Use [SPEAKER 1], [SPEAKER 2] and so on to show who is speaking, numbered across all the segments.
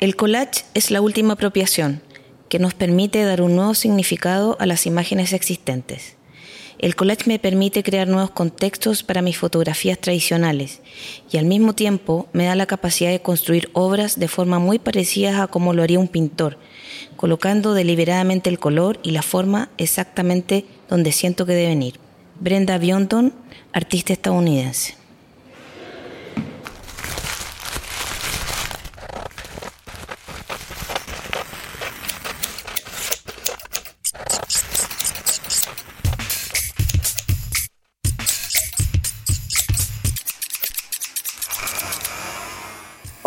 [SPEAKER 1] El collage es la última apropiación que nos permite dar un nuevo significado a las imágenes existentes. El collage me permite crear nuevos contextos para mis fotografías tradicionales y al mismo tiempo me da la capacidad de construir obras de forma muy parecida a como lo haría un pintor, colocando deliberadamente el color y la forma exactamente donde siento que deben ir. Brenda Bionton, artista estadounidense.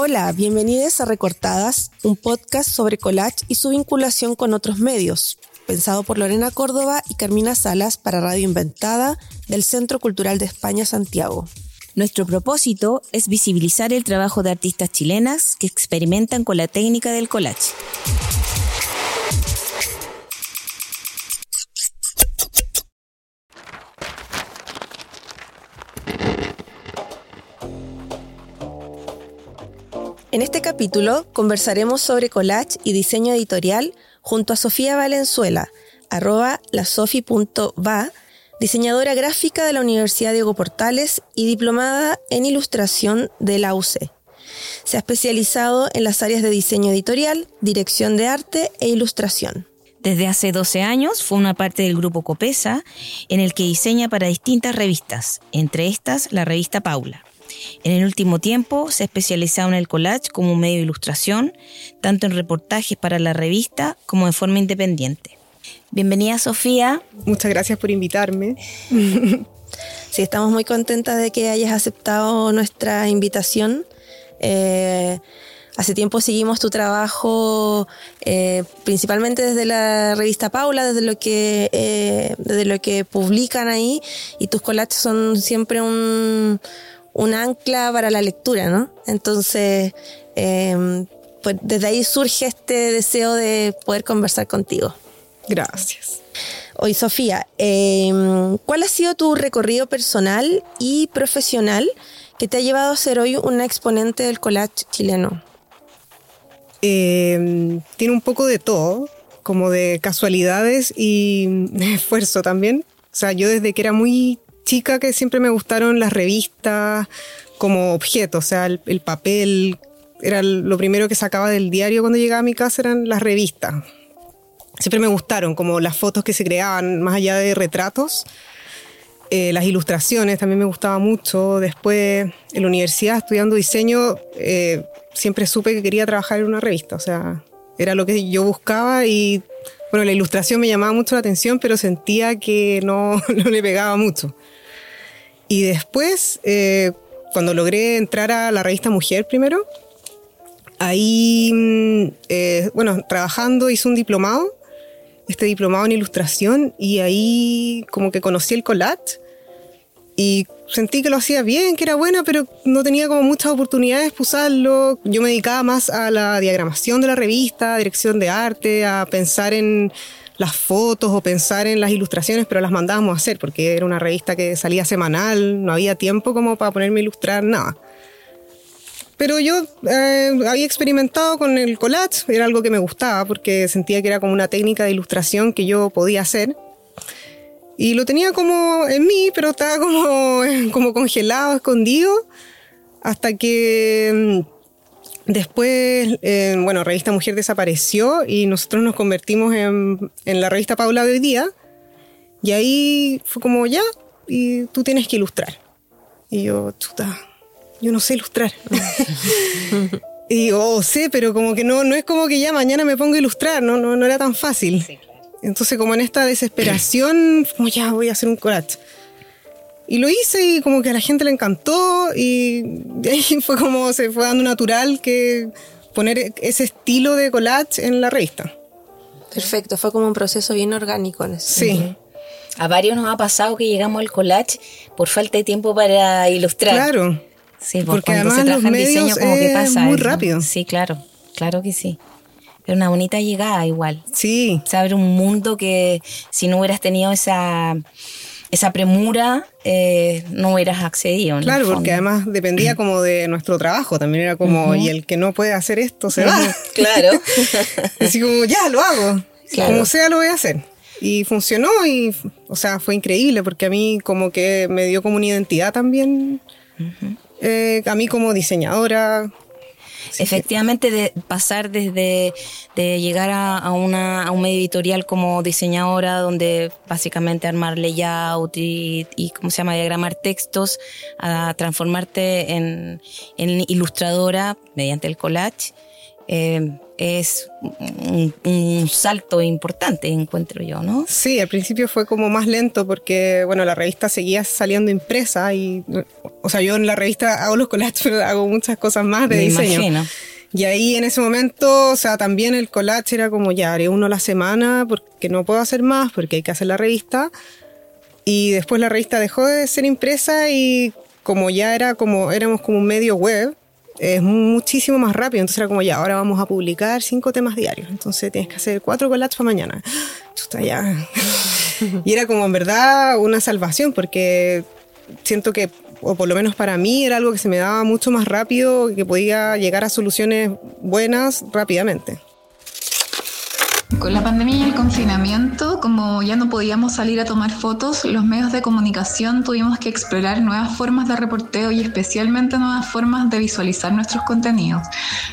[SPEAKER 2] Hola, bienvenidos a Recortadas, un podcast sobre collage y su vinculación con otros medios, pensado por Lorena Córdoba y Carmina Salas para Radio Inventada del Centro Cultural de España Santiago.
[SPEAKER 1] Nuestro propósito es visibilizar el trabajo de artistas chilenas que experimentan con la técnica del collage.
[SPEAKER 2] En este capítulo conversaremos sobre collage y diseño editorial junto a Sofía Valenzuela, arroba lasofi.va, diseñadora gráfica de la Universidad Diego Portales y diplomada en ilustración de la UC. Se ha especializado en las áreas de diseño editorial, dirección de arte e ilustración.
[SPEAKER 1] Desde hace 12 años una parte del grupo Copesa, en el que diseña para distintas revistas, entre estas la revista Paula. En el último tiempo se ha especializado en el collage como medio de ilustración, tanto en reportajes para la revista como de forma independiente. Bienvenida Sofía.
[SPEAKER 3] Muchas gracias por invitarme.
[SPEAKER 2] sí, estamos muy contentas de que hayas aceptado nuestra invitación. Eh, hace tiempo seguimos tu trabajo eh, principalmente desde la revista Paula, desde lo que eh, desde lo que publican ahí y tus collages son siempre un, un ancla para la lectura, ¿no? Entonces, em, pues desde ahí surge este deseo de poder conversar contigo.
[SPEAKER 3] Gracias.
[SPEAKER 2] Hoy, Sofía, em, ¿cuál ha sido tu recorrido personal y profesional que te ha llevado a ser hoy una exponente del collage chileno?
[SPEAKER 3] Em, tiene un poco de todo, como de casualidades y de esfuerzo también. O sea, yo desde que era muy chica que siempre me gustaron las revistas como objeto, o sea, el, papel era lo primero que sacaba del diario cuando llegaba a mi casa eran las revistas. Siempre me gustaron, como las fotos que se creaban, más allá de retratos. Eh, las ilustraciones también me gustaba mucho. Después, en la universidad, estudiando diseño, eh, siempre supe que quería trabajar en una revista. O sea, era lo que yo buscaba y, bueno, la ilustración me llamaba mucho la atención, pero sentía que no, no le pegaba mucho. Y después, eh, cuando logré entrar a la revista Mujer primero, ahí, mm, eh, bueno, trabajando hice un diplomado, este diplomado en ilustración, y ahí como que conocí el collage y sentí que lo hacía bien, que era buena, pero no tenía como muchas oportunidades para usarlo. Yo me dedicaba más a la diagramación de la revista, dirección de arte, a pensar en las fotos o pensar en las ilustraciones, pero las mandábamos a hacer porque era una revista que salía semanal, no había tiempo como para ponerme a ilustrar nada. Pero yo eh, había experimentado con el collage, era algo que me gustaba porque sentía que era como una técnica de ilustración que yo podía hacer. Y lo tenía como en mí, pero estaba como, como congelado, escondido, hasta que mm, Después, eh, bueno, Revista Mujer desapareció y nosotros nos convertimos en, la revista Paula de hoy día. Y ahí fue como, ya, y tú tienes que ilustrar. Y yo, chuta, yo no sé ilustrar. y oh, sé, pero como que no, no es como que ya mañana me pongo a ilustrar, no, no, no era tan fácil. Entonces, como en esta desesperación, como ya voy a hacer un collage. Y lo hice y como que a la gente le encantó y ahí fue como se fue dando natural que poner ese estilo de collage en la revista.
[SPEAKER 2] Perfecto, fue como un proceso bien orgánico. En
[SPEAKER 3] sí.
[SPEAKER 1] A varios nos ha pasado que llegamos al collage por falta de tiempo para ilustrar.
[SPEAKER 3] Claro.
[SPEAKER 1] Sí, porque además los medios como que pasa
[SPEAKER 3] muy rápido.
[SPEAKER 1] Sí, claro, claro que sí. Pero una bonita llegada igual.
[SPEAKER 3] Sí.
[SPEAKER 1] Saber un mundo que si no hubieras tenido esa esa premura eh, no hubieras accedido.
[SPEAKER 3] Claro, porque además dependía como de nuestro trabajo, también era como, y el que no puede hacer esto se va.
[SPEAKER 1] Claro.
[SPEAKER 3] Así como, ya, lo hago. Como sea, lo voy a hacer. Y funcionó y, o sea, fue increíble porque a mí como que me dio como una identidad también. Eh, a mí como diseñadora,
[SPEAKER 1] Efectivamente, de pasar desde de llegar a, una, a un medio editorial como diseñadora, donde básicamente armar layout y, y ¿cómo se llama?, diagramar textos, a transformarte en, en ilustradora mediante el collage. Eh, es un, salto importante, encuentro yo, ¿no?
[SPEAKER 3] Sí, al principio fue como más lento porque, bueno, la revista seguía saliendo impresa y, o sea, yo en la revista hago los collages, pero hago muchas cosas más de diseño. Y ahí en ese momento, o sea, también el collage era como ya haré uno a la semana porque no puedo hacer más, porque hay que hacer la revista. Y después la revista dejó de ser impresa y como ya era como, éramos como un medio web, es muchísimo más rápido. Entonces era como, ya, ahora vamos a publicar cinco temas diarios. Entonces tienes que hacer cuatro collages para mañana. Ya. y era como en verdad una salvación porque siento que, o por lo menos para mí, era algo que se me daba mucho más rápido, que podía llegar a soluciones buenas rápidamente.
[SPEAKER 4] Con la pandemia y el confinamiento, como ya no podíamos salir a tomar fotos, los medios de comunicación tuvimos que explorar nuevas formas de reporteo y especialmente nuevas formas de visualizar nuestros contenidos.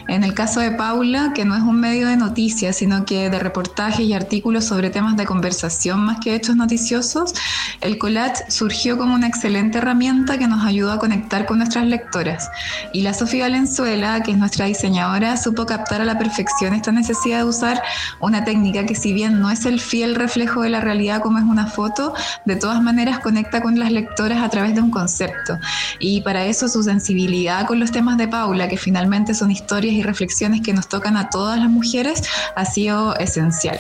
[SPEAKER 4] En el caso de Paula, que no es un medio de noticias, sino que de reportajes y artículos sobre temas de conversación más que hechos noticiosos, el collage surgió como una excelente herramienta que nos ayudó a conectar con nuestras lectoras. Y la Sofía Valenzuela, que es nuestra diseñadora, supo captar a la perfección esta necesidad de usar una técnica que si bien no es el fiel reflejo de la realidad como es una foto, de todas maneras conecta con las lectoras a través de un concepto. Y para eso su sensibilidad con los temas de Paula, que finalmente son historias y reflexiones que nos tocan a todas las mujeres, ha sido esencial.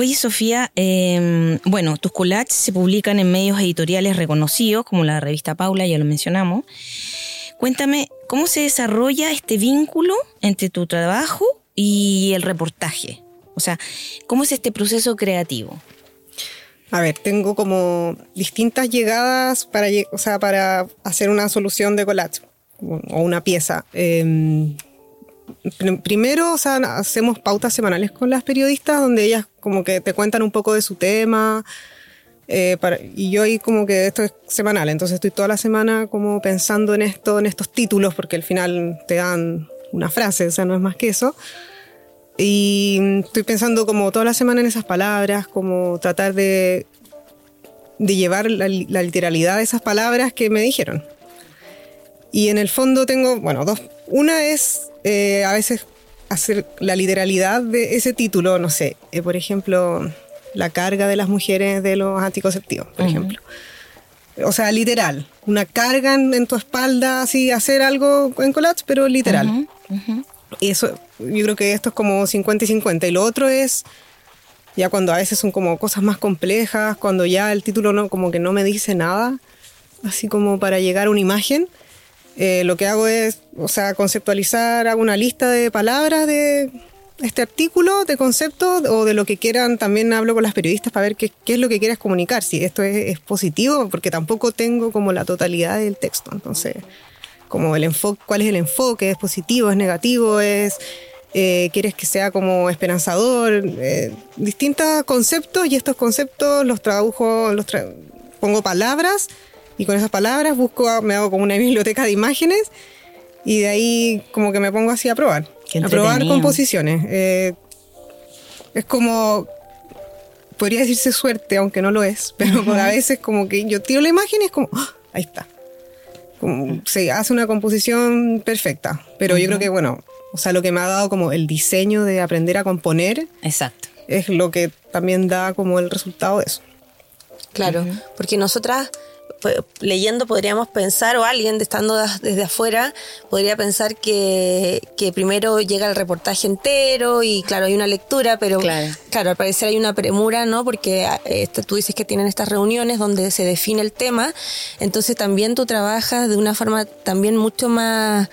[SPEAKER 1] Oye, Sofía, em, bueno, tus collages se publican en medios editoriales reconocidos, como la revista Paula, ya lo mencionamos. Cuéntame, ¿cómo se desarrolla este vínculo entre tu trabajo y el reportaje? O sea, ¿cómo es este proceso creativo?
[SPEAKER 3] A ver, tengo como distintas llegadas para, o sea, para hacer una solución de collage o una pieza. Em, primero, o sea, hacemos pautas semanales con las periodistas donde ellas como que te cuentan un poco de su tema. Eh, y yo ahí como que esto es semanal, entonces estoy toda la semana como pensando en esto, en estos títulos, porque al final te dan una frase, o sea, no es más que eso. Y estoy pensando como toda la semana en esas palabras, como tratar de, de llevar la, la literalidad de esas palabras que me dijeron. Y en el fondo tengo, bueno, dos. Una es eh, a veces hacer la literalidad de ese título, no sé, eh, por ejemplo, la carga de las mujeres de los anticonceptivos, por ejemplo. O sea, literal, una carga en, tu espalda, así, hacer algo en collage, pero literal. Y eso, yo creo que esto es como 50 y 50. Y lo otro es, ya cuando a veces son como cosas más complejas, cuando ya el título no, como que no me dice nada, así como para llegar a una imagen eh, lo que hago es, o sea, conceptualizar, hago una lista de palabras de este artículo, de conceptos o de lo que quieran. También hablo con las periodistas para ver qué, es lo que quieres comunicar, si esto es, positivo, porque tampoco tengo como la totalidad del texto. Entonces, como el enfoque, cuál es el enfoque, es positivo, es negativo, es... Eh, quieres que sea como esperanzador, eh, distintos conceptos y estos conceptos los tradujo, los pongo palabras y con esas palabras busco, me hago como una biblioteca de imágenes y de ahí como que me pongo así a probar. A probar composiciones. Eh, es como, podría decirse suerte, aunque no lo es, pero a veces como que yo tiro la imagen y es como, ¡ah! ahí está. se hace una composición perfecta, pero yo creo que, bueno, o sea, lo que me ha dado como el diseño de aprender a componer.
[SPEAKER 1] Exacto.
[SPEAKER 3] Es lo que también da como el resultado de eso.
[SPEAKER 2] Claro, porque nosotras leyendo podríamos pensar, o alguien estando desde afuera, podría pensar que, que, primero llega el reportaje entero y claro, hay una lectura, pero claro, al parecer hay una premura, ¿no? Porque este, tú dices que tienen estas reuniones donde se define el tema, entonces también tú trabajas de una forma también mucho más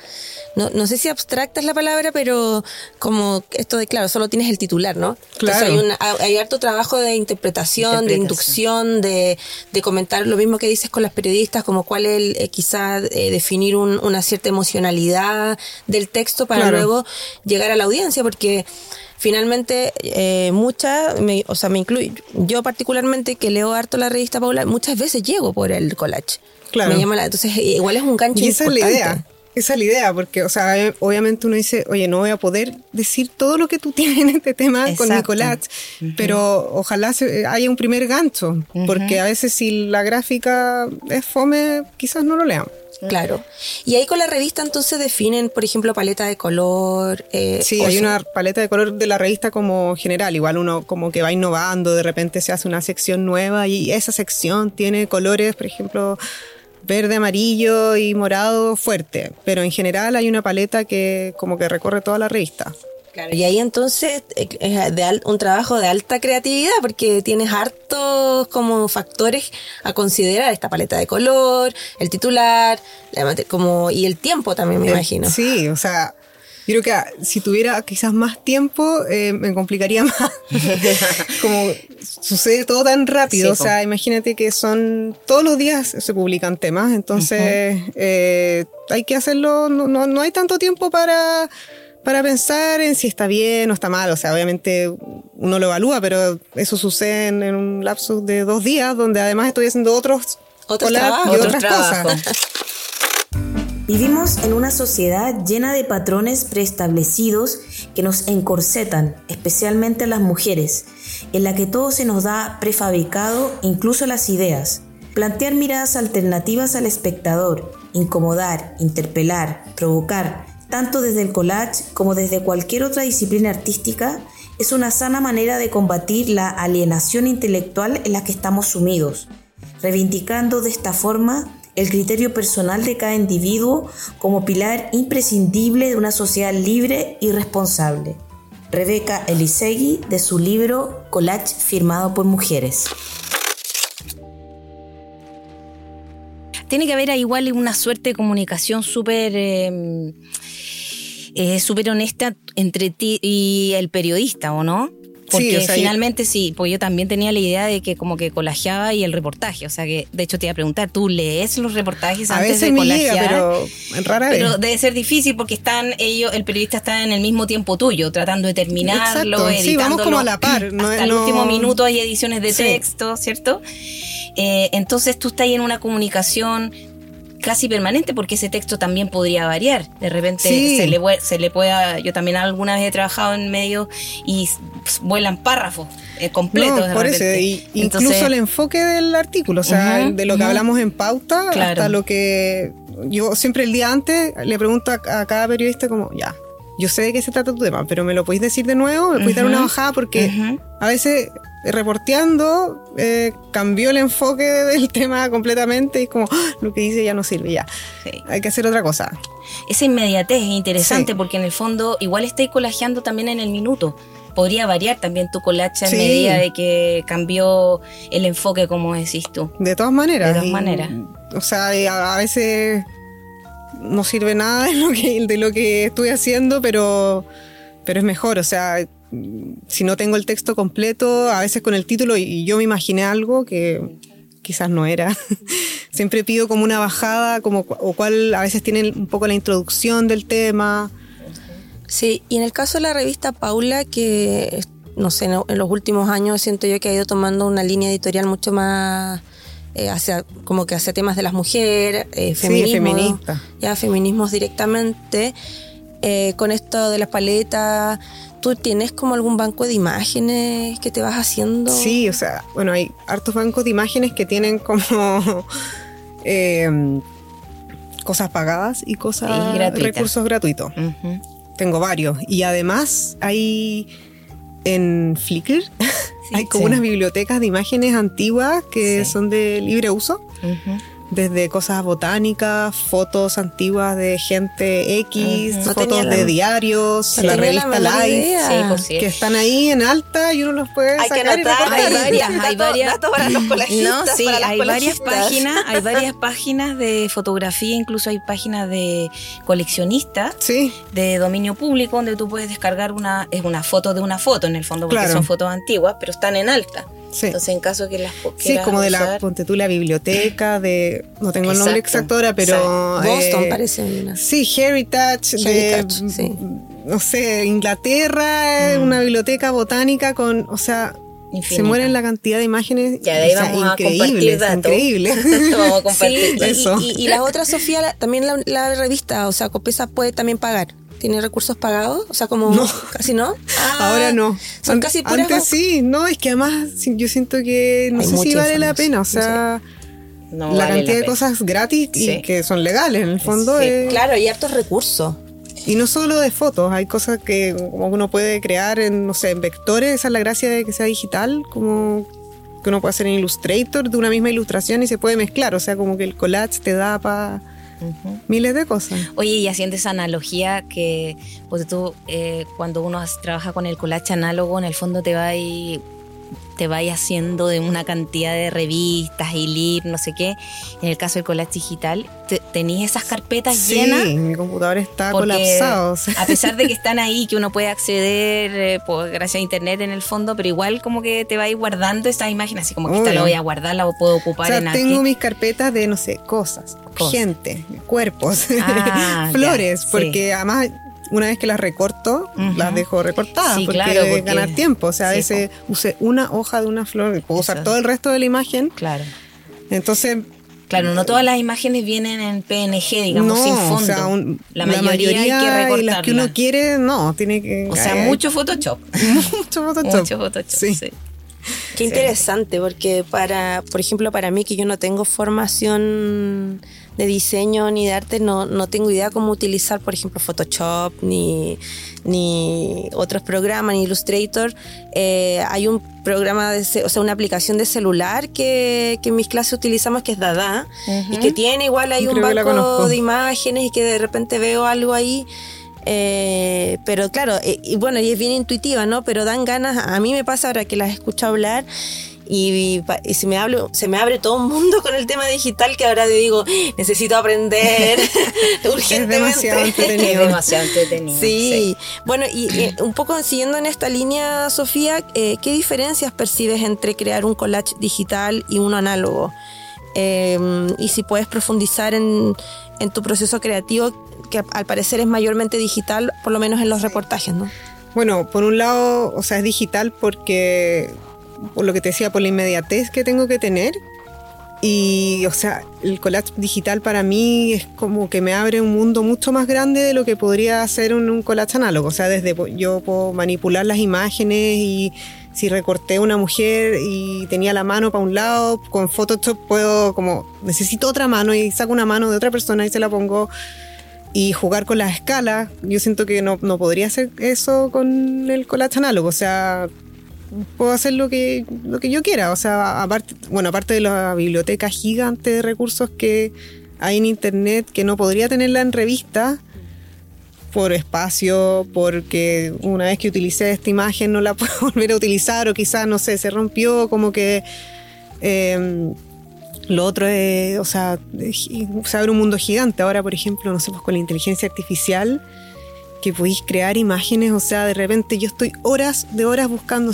[SPEAKER 2] no, no sé si abstracta es la palabra, pero como esto de, claro, solo tienes el titular, ¿no? Claro. hay, hay, harto trabajo de interpretación, de inducción, de, de, comentar lo mismo que con las periodistas, como cuál es eh, quizás eh, definir una cierta emocionalidad del texto para luego llegar a la audiencia, porque finalmente eh, muchas, o sea, me incluyo, yo particularmente que leo harto la revista Paula, muchas veces llego por el collage. Claro. Me llama la, entonces, igual es un gancho y esa Es la idea.
[SPEAKER 3] Esa es la idea, porque, o sea, obviamente uno dice, oye, no voy a poder decir todo lo que tú tienes en este tema con Nicolás, pero ojalá haya un primer gancho, porque a veces si la gráfica es fome, quizás no lo lean.
[SPEAKER 2] Claro. Y ahí con la revista entonces definen, por ejemplo, paleta de color.
[SPEAKER 3] Eh, sí, hay una paleta de color de la revista como general. Igual uno como que va innovando, de repente se hace una sección nueva y esa sección tiene colores, por ejemplo, verde, amarillo y morado fuerte, pero en general hay una paleta que como que recorre toda la revista.
[SPEAKER 2] Claro, y ahí entonces eh, es de un trabajo de alta creatividad porque tienes hartos como factores a considerar, esta paleta de color, el titular, como y el tiempo también me imagino.
[SPEAKER 3] Sí, o sea, yo creo que ah, si tuviera quizás más tiempo, eh, me complicaría más. Como sucede todo tan rápido. o sea, imagínate que son. Todos los días se publican temas, entonces eh, hay que hacerlo. No, no, hay tanto tiempo para para pensar en si está bien o está mal. O sea, obviamente uno lo evalúa, pero eso sucede en, un lapso de dos días, donde además estoy haciendo otros,
[SPEAKER 2] otros trabajos y otras cosas.
[SPEAKER 1] Vivimos en una sociedad llena de patrones preestablecidos que nos encorsetan, especialmente las mujeres, en la que todo se nos da prefabricado, incluso las ideas. Plantear miradas alternativas al espectador, incomodar, interpelar, provocar, tanto desde el collage como desde cualquier otra disciplina artística, es una sana manera de combatir la alienación intelectual en la que estamos sumidos, reivindicando de esta forma el criterio personal de cada individuo como pilar imprescindible de una sociedad libre y responsable. Rebeca Elisegui de su libro Collage firmado por mujeres. Tiene que haber igual una suerte de comunicación súper eh, súper honesta entre ti y el periodista, ¿o no? Porque finalmente sí, pues yo también tenía la idea de que como que colajeaba y el reportaje. O sea que, de hecho, te iba a preguntar, ¿tú lees los reportajes antes de colajear?
[SPEAKER 3] pero rara vez. Pero
[SPEAKER 1] debe ser difícil porque están ellos, el periodista está en el mismo tiempo tuyo, tratando de terminarlo,
[SPEAKER 3] Exacto. Sí, vamos como a la par.
[SPEAKER 1] No, hasta el último minuto hay ediciones de texto, ¿cierto? Eh, entonces tú estás ahí en una comunicación casi permanente porque ese texto también podría variar. De repente se, le, se le pueda, yo también alguna vez he trabajado en medio y vuelan párrafos eh, completos.
[SPEAKER 3] por eso, incluso el enfoque del artículo, o sea, de lo que hablamos en pauta hasta lo que yo siempre el día antes le pregunto a, cada periodista como, ya, yo sé de qué se trata tu tema, pero me lo podéis decir de nuevo, me podéis dar una bajada porque a veces reporteando eh, cambió el enfoque del tema completamente y es como ¡Ah! lo que dice ya no sirve ya. Hay que hacer otra cosa
[SPEAKER 1] esa inmediatez es interesante porque en el fondo igual estáis colajeando también en el minuto. Podría variar también tu colacha en medida de que cambió el enfoque como decís tú.
[SPEAKER 3] De todas maneras
[SPEAKER 1] de todas maneras.
[SPEAKER 3] o sea a, veces no sirve nada de lo que de lo que estoy haciendo pero pero es mejor o sea si no tengo el texto completo, a veces con el título y yo me imaginé algo que quizás no era. Siempre pido como una bajada, como, o cual a veces tiene un poco la introducción del tema.
[SPEAKER 2] Sí, y en el caso de la revista Paula, que no sé, en los últimos años siento yo que ha ido tomando una línea editorial mucho más eh, hacia como que hacia temas de las mujeres, eh, feminismo, ya feminismos directamente. Eh, con esto de las paletas, ¿Tú tienes como algún banco de imágenes que te vas haciendo?
[SPEAKER 3] Sí, o sea, bueno, hay hartos bancos de imágenes que tienen como em, cosas pagadas y cosas recursos gratuitos. Tengo varios. Y además hay en Flickr, hay como unas bibliotecas de imágenes antiguas que son de libre uso desde cosas botánicas, fotos antiguas de gente X, fotos de diarios, la revista Life, pues que están ahí en alta y uno los puede
[SPEAKER 2] hay
[SPEAKER 3] sacar
[SPEAKER 2] que hay varias, hay varias, para los
[SPEAKER 1] no, sí, hay varias páginas, hay varias páginas de fotografía, incluso hay páginas de coleccionistas, de dominio público donde tú puedes descargar una es una foto de una foto en el fondo porque son fotos antiguas, pero están en alta. Entonces, en caso que las
[SPEAKER 3] Sí, como de la, ponte tú, la biblioteca de, no tengo el nombre exacto ahora, pero...
[SPEAKER 2] Boston eh, parece
[SPEAKER 3] Sí, Heritage, de, no sé, Inglaterra, mm. una biblioteca botánica con, o sea... Se mueren la cantidad de imágenes.
[SPEAKER 1] Ya de ahí vamos a compartir
[SPEAKER 3] Increíble.
[SPEAKER 1] vamos a compartir
[SPEAKER 2] eso. Y, la otra, Sofía, también la, la, revista, o sea, Copesa puede también pagar. ¿Tiene recursos pagados? O sea, como
[SPEAKER 3] no.
[SPEAKER 2] casi no.
[SPEAKER 3] Ah, Ahora no.
[SPEAKER 2] Son casi puras
[SPEAKER 3] Antes sí, no, es que además yo siento que no sé si vale la pena, o sea, la cantidad de cosas gratis y que son legales en el fondo.
[SPEAKER 2] Claro, hay hartos recursos.
[SPEAKER 3] Y no solo de fotos, hay cosas que como uno puede crear en, no sé, en vectores, esa es la gracia de que sea digital, como que uno puede hacer en Illustrator de una misma ilustración y se puede mezclar, o sea, como que el collage te da para Miles de cosas.
[SPEAKER 1] Oye, y haciendo esa analogía que pues tú, eh, cuando uno trabaja con el collage análogo, en el fondo te va y te vaya haciendo de una cantidad de revistas y libros, no sé qué. En el caso del collage digital, tenéis esas carpetas llenas.
[SPEAKER 3] Sí, mi computador está colapsado.
[SPEAKER 1] A pesar de que están ahí, que uno puede acceder eh, gracias a internet en el fondo, pero igual como que te va a ir guardando esa imagen, así como que esta la voy a guardar, la puedo ocupar
[SPEAKER 3] o
[SPEAKER 1] sea,
[SPEAKER 3] Tengo mis carpetas de, no sé, cosas, gente, cuerpos, ah, flores, porque además una vez que las recorto, las dejo recortadas porque, claro, ganar tiempo. O sea, a veces usé una hoja de una flor, puedo usar todo el resto de la imagen.
[SPEAKER 1] Claro.
[SPEAKER 3] Entonces.
[SPEAKER 1] Claro, no todas las imágenes vienen en PNG, digamos, sin fondo. O sea, la, mayoría hay que recortarlas.
[SPEAKER 3] Y las que uno quiere, no, tiene que.
[SPEAKER 1] O sea, mucho Photoshop.
[SPEAKER 3] mucho Photoshop.
[SPEAKER 1] Mucho Photoshop, sí.
[SPEAKER 2] Qué interesante, porque para, por ejemplo, para mí que yo no tengo formación de diseño ni de arte, no, no tengo idea cómo utilizar, por ejemplo, Photoshop ni, ni otros programas, ni Illustrator. Eh, hay un programa, de, o sea, una aplicación de celular que, que en mis clases utilizamos que es Dada y que tiene igual hay un banco de imágenes y que de repente veo algo ahí. Eh, pero claro, eh, y bueno, y es bien intuitiva, ¿no? Pero dan ganas, a mí me pasa ahora que las escucho hablar y, se, me abre, se me abre todo un mundo con el tema digital que ahora te digo, necesito aprender urgentemente.
[SPEAKER 3] Es demasiado entretenido.
[SPEAKER 1] Es demasiado entretenido.
[SPEAKER 2] Sí. Bueno, y un poco siguiendo en esta línea, Sofía, eh, ¿qué diferencias percibes entre crear un collage digital y uno análogo? Eh, y si puedes profundizar en, en tu proceso creativo, que al parecer es mayormente digital, por lo menos en los reportajes, ¿no?
[SPEAKER 3] Bueno, por un lado, o sea, es digital porque por lo que te decía, por la inmediatez que tengo que tener. Y, o sea, el collage digital para mí es como que me abre un mundo mucho más grande de lo que podría hacer un, un collage análogo. O sea, desde yo puedo manipular las imágenes y si recorté una mujer y tenía la mano para un lado, con Photoshop puedo como, necesito otra mano y saco una mano de otra persona y se la pongo y jugar con las escalas. Yo siento que no, no podría hacer eso con el collage análogo. O sea, puedo hacer lo que, lo que yo quiera. O sea, aparte, bueno, aparte de la biblioteca gigante de recursos que hay en internet que no podría tenerla en revista por espacio, porque una vez que utilicé esta imagen no la puedo volver a utilizar o quizás, no sé, se rompió, como que... Em, lo otro es, o sea, se abre un mundo gigante. Ahora, por ejemplo, no sé, pues con la inteligencia artificial, que podéis crear imágenes, o sea, de repente yo estoy horas de horas buscando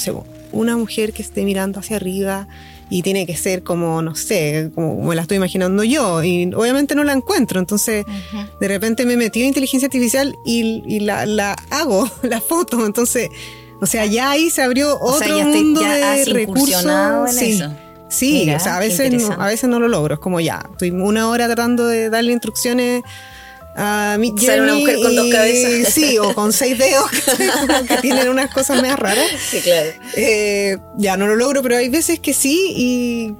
[SPEAKER 3] una mujer que esté mirando hacia arriba y tiene que ser como, no sé, como me la estoy imaginando yo y obviamente no la encuentro, entonces de repente me metí en inteligencia artificial y, la, hago, la foto, entonces, o sea, ya ahí se abrió otro mundo de recursos. sí. Sí, o sea, a veces, no, a veces no lo logro. Es como ya, estoy una hora tratando de darle instrucciones a mi
[SPEAKER 1] una mujer con dos cabezas.
[SPEAKER 3] Sí, o con seis dedos, que tienen unas cosas más raras.
[SPEAKER 1] Sí, claro.
[SPEAKER 3] Eh, ya no lo logro, pero hay veces que sí y.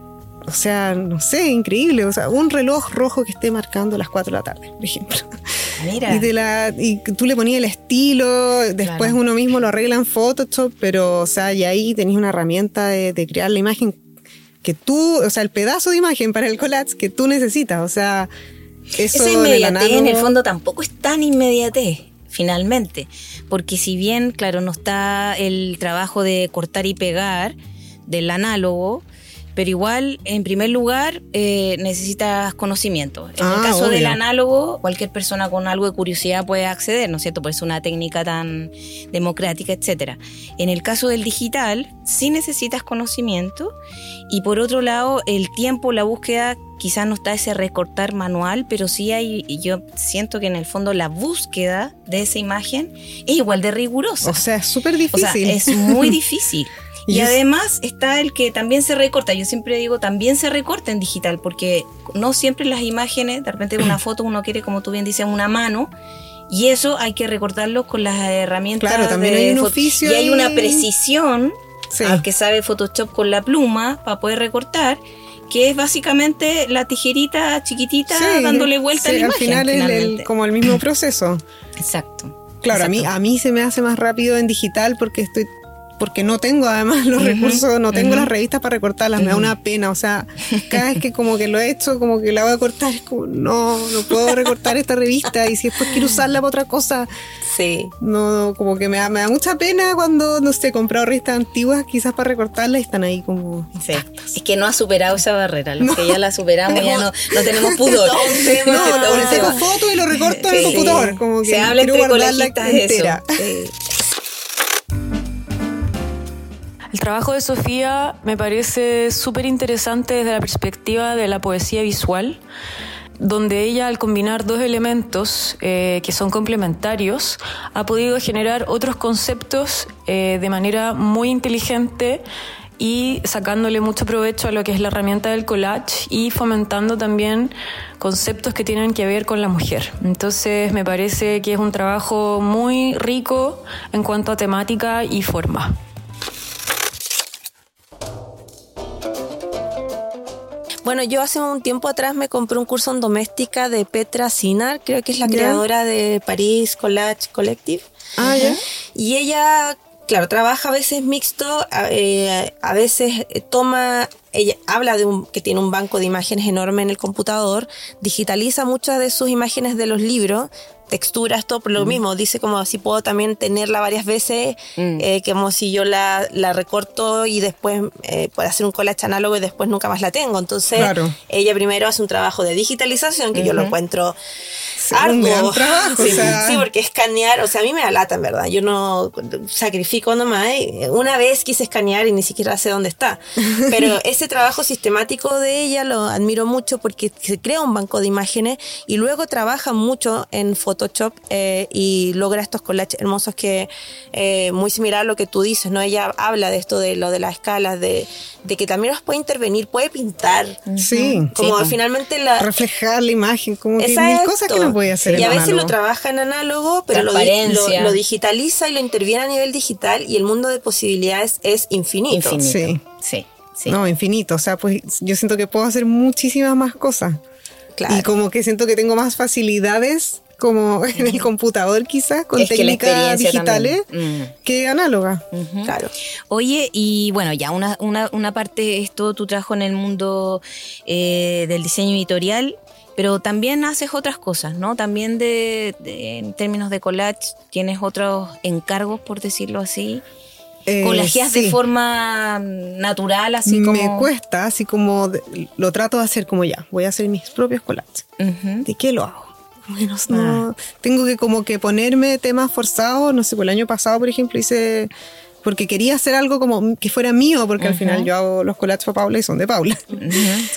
[SPEAKER 3] O sea, no sé, increíble. O sea, un reloj rojo que esté marcando las 4 de la tarde, por ejemplo. Y, de la, y tú le ponías el estilo, después uno mismo lo arregla en Photoshop, pero, o sea, y ahí tenías una herramienta de, crear la imagen que tú, o sea, el pedazo de imagen para el collage que tú necesitas, o sea, eso
[SPEAKER 1] Esa inmediatez en el fondo tampoco es tan inmediatez, finalmente, porque si bien, claro, no está el trabajo de cortar y pegar del análogo, pero igual, en primer lugar, eh, necesitas conocimiento. En el ah, caso del análogo, cualquier persona con algo de curiosidad puede acceder, ¿no es cierto? Por eso una técnica tan democrática, etcétera. En el caso del digital, sí necesitas conocimiento y por otro lado, el tiempo, la búsqueda, quizás no está ese recortar manual, pero sí hay, y yo siento que en el fondo la búsqueda de esa imagen es igual de rigurosa.
[SPEAKER 3] O sea, es súper difícil. O sea,
[SPEAKER 1] es muy difícil. Y, además está el que también se recorta. Yo siempre digo, también se recorta en digital, porque no siempre las imágenes, de repente una foto uno quiere, como tú bien dices, una mano. Y eso hay que recortarlo con las herramientas.
[SPEAKER 3] Claro, también hay un oficio.
[SPEAKER 1] Y hay una precisión al que sabe Photoshop con la pluma para poder recortar que es básicamente la tijerita chiquitita dándole vuelta a la imagen.
[SPEAKER 3] Al final es como el mismo proceso.
[SPEAKER 1] Exacto.
[SPEAKER 3] Claro,
[SPEAKER 1] A,
[SPEAKER 3] mí, a mí se me hace más rápido en digital porque estoy porque no tengo además los recursos, no tengo las revistas para recortarlas, me da una pena, o sea, cada vez que como que lo he hecho, como que la voy a cortar, es como, no, no puedo recortar esta revista y si después quiero usarla para otra cosa,
[SPEAKER 1] sí.
[SPEAKER 3] no, como que me da, me da mucha pena cuando, no sé, he comprado revistas antiguas quizás para recortarlas y están ahí como...
[SPEAKER 1] Sí. Es que no ha superado esa barrera, los que ya la superamos ya no, no tenemos pudor.
[SPEAKER 3] no, ahora saco fotos y lo recorto en el computador, como que
[SPEAKER 1] Se habla entre entera. Eso.
[SPEAKER 5] El trabajo de Sofía me parece súper interesante desde la perspectiva de la poesía visual, donde ella al combinar dos elementos eh, que son complementarios ha podido generar otros conceptos eh, de manera muy inteligente y sacándole mucho provecho a lo que es la herramienta del collage y fomentando también conceptos que tienen que ver con la mujer. Entonces me parece que es un trabajo muy rico en cuanto a temática y forma.
[SPEAKER 2] Bueno, yo hace un tiempo atrás me compré un curso en doméstica de Petra Sinar, creo que es la creadora de París Collage Collective.
[SPEAKER 3] Ah, ya.
[SPEAKER 2] Y ella, claro, trabaja a veces mixto, a, eh, veces eh, toma ella habla de un, que tiene un banco de imágenes enorme en el computador, digitaliza muchas de sus imágenes de los libros, texturas, todo por lo mm. mismo. Dice como así puedo también tenerla varias veces, mm. eh, como si yo la, la recorto y después eh, puedo hacer un collage análogo y después nunca más la tengo. Entonces, ella primero hace un trabajo de digitalización que yo lo encuentro
[SPEAKER 3] algo. trabajo,
[SPEAKER 2] sí, sí, porque escanear, o sea, a mí me da lata, en verdad. Yo no sacrifico nomás. ¿eh? Una vez quise escanear y ni siquiera sé dónde está. Pero ese trabajo sistemático de ella lo admiro mucho porque se crea un banco de imágenes y luego trabaja mucho en Photoshop eh, y logra estos collages hermosos que eh, muy similar a lo que tú dices, ¿no? Ella habla de esto de lo de las escalas, de, de que también los puede intervenir, puede pintar.
[SPEAKER 3] Sí.
[SPEAKER 2] Como finalmente la...
[SPEAKER 3] Reflejar la imagen, como que mil cosas que no puede hacer
[SPEAKER 2] Y a veces lo trabaja en análogo, pero lo, lo, digitaliza y lo interviene a nivel digital y el mundo de posibilidades es infinito.
[SPEAKER 3] Sí.
[SPEAKER 1] sí.
[SPEAKER 3] No, infinito. O sea, pues yo siento que puedo hacer muchísimas más cosas. Claro. Y como que siento que tengo más facilidades como en el computador quizás, con técnicas digitales, mm. que análogas.
[SPEAKER 1] Claro. Oye, y bueno, ya una, una, una, parte es todo tu trabajo en el mundo eh, del diseño editorial, pero también haces otras cosas, ¿no? También de, en términos de collage tienes otros encargos, por decirlo así. Eh, Colajeas de forma natural, así como.
[SPEAKER 3] Me cuesta, así como lo trato de hacer como ya. Voy a hacer mis propios collages. ¿De qué lo hago? Bueno, no, ah. tengo que como que ponerme temas forzados. No sé, el año pasado, por ejemplo, hice porque quería hacer algo como que fuera mío, porque al final yo hago los collages para Paula y son de Paula.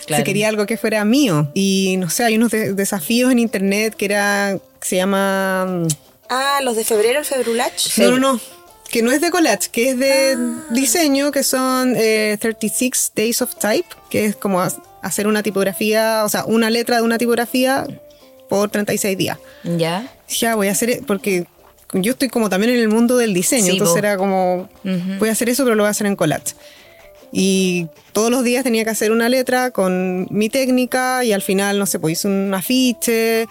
[SPEAKER 3] Se quería algo que fuera mío. Y no sé, hay unos desafíos en internet que era, se llama...
[SPEAKER 2] Ah, los de febrero, el Februlach.
[SPEAKER 3] No, no, no que no es de collage, que es de ah. diseño, que son 36 eh, Days of Type, que es como hacer una tipografía, o sea, una letra de una tipografía por 36 días.
[SPEAKER 1] Ya.
[SPEAKER 3] Ya voy a hacer, porque yo estoy como también en el mundo del diseño, entonces era como, voy a hacer eso, pero lo voy a hacer en collage. Y todos los días tenía que hacer una letra con mi técnica y al final, no sé, pues hice un afiche,